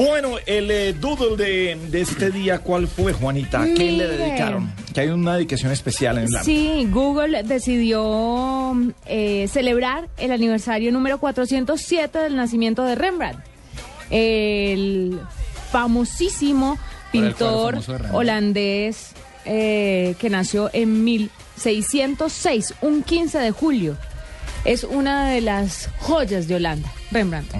Bueno, el eh, doodle de, de este día, ¿cuál fue, Juanita? ¿A quién le dedicaron? Que hay una dedicación especial en el Sí, Google decidió eh, celebrar el aniversario número 407 del nacimiento de Rembrandt, el famosísimo el pintor famoso holandés eh, que nació en 1606, un 15 de julio. Es una de las joyas de Holanda, Rembrandt.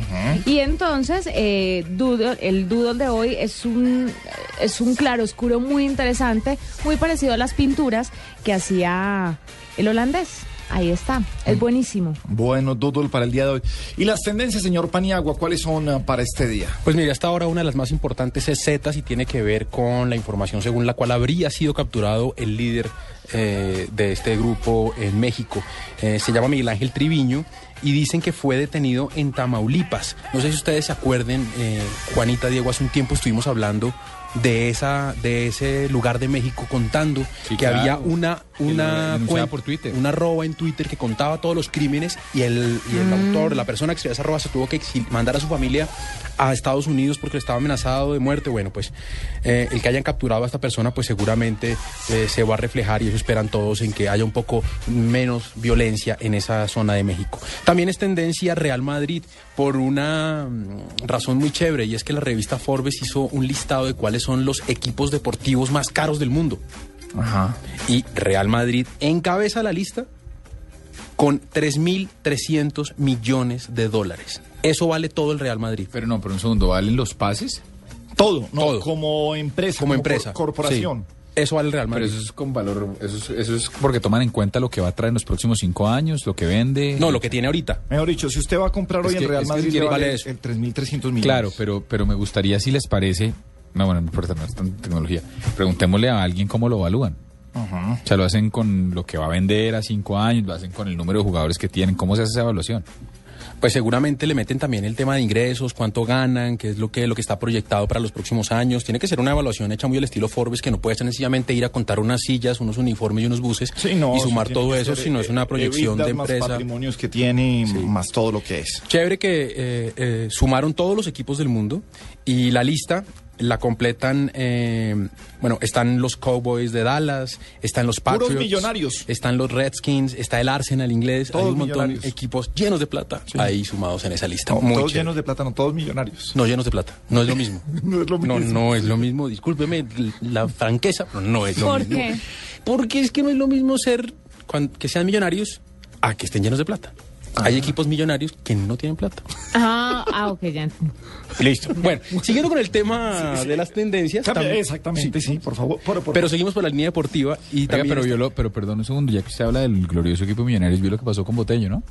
Y entonces, eh, doodle- el doodle de hoy es un, es un claroscuro muy interesante, muy parecido a las pinturas que hacía el holandés. Ahí está, es buenísimo. Bueno, doodle para el día de hoy. ¿Y las tendencias, señor Paniagua, cuáles son ah, para este día? Pues mira, hasta ahora una de las más importantes es Zetas y tiene que ver con la información según la cual habría sido capturado el líder eh, de este grupo en México. Eh, se llama Miguel Ángel Triviño y dicen que fue detenido en Tamaulipas. No sé si ustedes se acuerden, eh, Juanita, Diego, hace un tiempo estuvimos hablando de esa de ese lugar de México contando Sí, que claro. había una una por Twitter. una arroba en Twitter que contaba todos los crímenes y el, y el autor, la persona que escribió esa arroba se tuvo que mandar a su familia a Estados Unidos porque estaba amenazado de muerte. Bueno, pues eh, el que hayan capturado a esta persona pues seguramente eh, se va a reflejar y eso esperan todos en que haya un poco menos violencia en esa zona de México. También es tendencia Real Madrid por una mm, razón muy chévere y es que la revista Forbes hizo un listado de cuáles son los equipos deportivos más caros del mundo. Ajá. Y Real Madrid encabeza la lista con 3.300 millones de dólares. Eso vale todo el Real Madrid. Pero no, pero un segundo, ¿valen los pases? Todo, no, Todo. como empresa, Como cor- empresa. corporación. Sí. Eso vale el Real Pero Madrid. eso es con valor, eso es, eso es porque toman en cuenta lo que va a traer en los próximos cinco años, lo que vende. No, lo que tiene ahorita. Mejor dicho, si usted va a comprar Es hoy que- en Real es que Madrid, tiene- le vale vale eso. el 3.300 millones. Claro, pero, pero me gustaría si les parece, no, bueno, no importa, no es tan tecnología. Preguntémosle a alguien cómo lo evalúan. Ajá. O sea, lo hacen con lo que va a vender a cinco años, lo hacen con el número de jugadores que tienen. ¿Cómo se hace esa evaluación? Pues seguramente le meten también el tema de ingresos, cuánto ganan, qué es lo que, lo que está proyectado para los próximos años. Tiene que ser una evaluación hecha muy al estilo Forbes, que no puede ser sencillamente ir a contar unas sillas, unos uniformes y unos buses Sí, no, y sumar todo eso, ser, sino es una eh, proyección de EBITDAs Más empresa. patrimonios que tiene, más todo lo que es. Chévere que eh, eh, sumaron todos los equipos del mundo y la lista la completan, eh, bueno, están los Cowboys de Dallas, están los Puros Patriots. millonarios. Están los Redskins, está el Arsenal inglés, Todos hay un montón de equipos llenos de plata ahí sumados en esa lista. No, Muy todos chévere. llenos de plata, no todos millonarios. No llenos de plata, no es lo mismo. No es lo No, mismo. no es lo mismo, discúlpeme la franqueza, pero no es lo ¿Por mismo. qué? Porque es que no es lo mismo ser que sean millonarios a que estén llenos de plata. Hay equipos millonarios que no tienen plata. Ah, ah ok, ya. Listo. Bueno, siguiendo con el tema de las tendencias. Exactamente, sí, por favor. Por- por- Pero seguimos por la línea deportiva y Oiga, también. pero, está- vio lo- pero perdón un segundo, ya que usted habla del glorioso equipo Millonarios, vio lo que pasó con Botello, ¿no?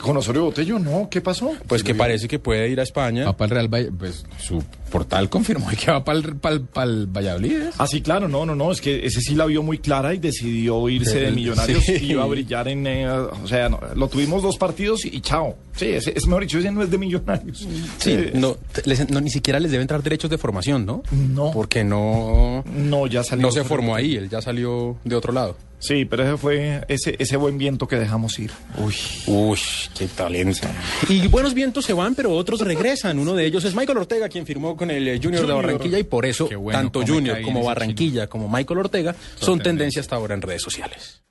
Con Osorio Botello, no, ¿qué pasó? Pues que parece que puede ir a España. Para el Real Valladolid, pues su portal confirmó que va para el, para el, para el Valladolid. ¿eh? Ah, sí, claro, no, no, no, es que ese sí la vio muy clara y decidió irse de Sí. Millonarios Sí. y iba a brillar en, eh, o sea, no, lo tuvimos dos partidos y, chao. Sí, ese, es mejor dicho, ese no es de Millonarios. Sí, Eh, no, te- les- no, ni siquiera les debe entrar derechos de formación, ¿no? No. Porque no, No, ya salió. no se formó ahí, él ya salió de otro lado. Sí, pero ese fue ese, ese buen viento que dejamos ir. Uy, uy, qué talento. Y buenos vientos se van, pero otros regresan. Uno de ellos es Michael Ortega, quien firmó con el eh, Junior, de. Barranquilla y por eso bueno, tanto Junior como Barranquilla como Michael Ortega son tendencia. tendencia hasta ahora en redes sociales.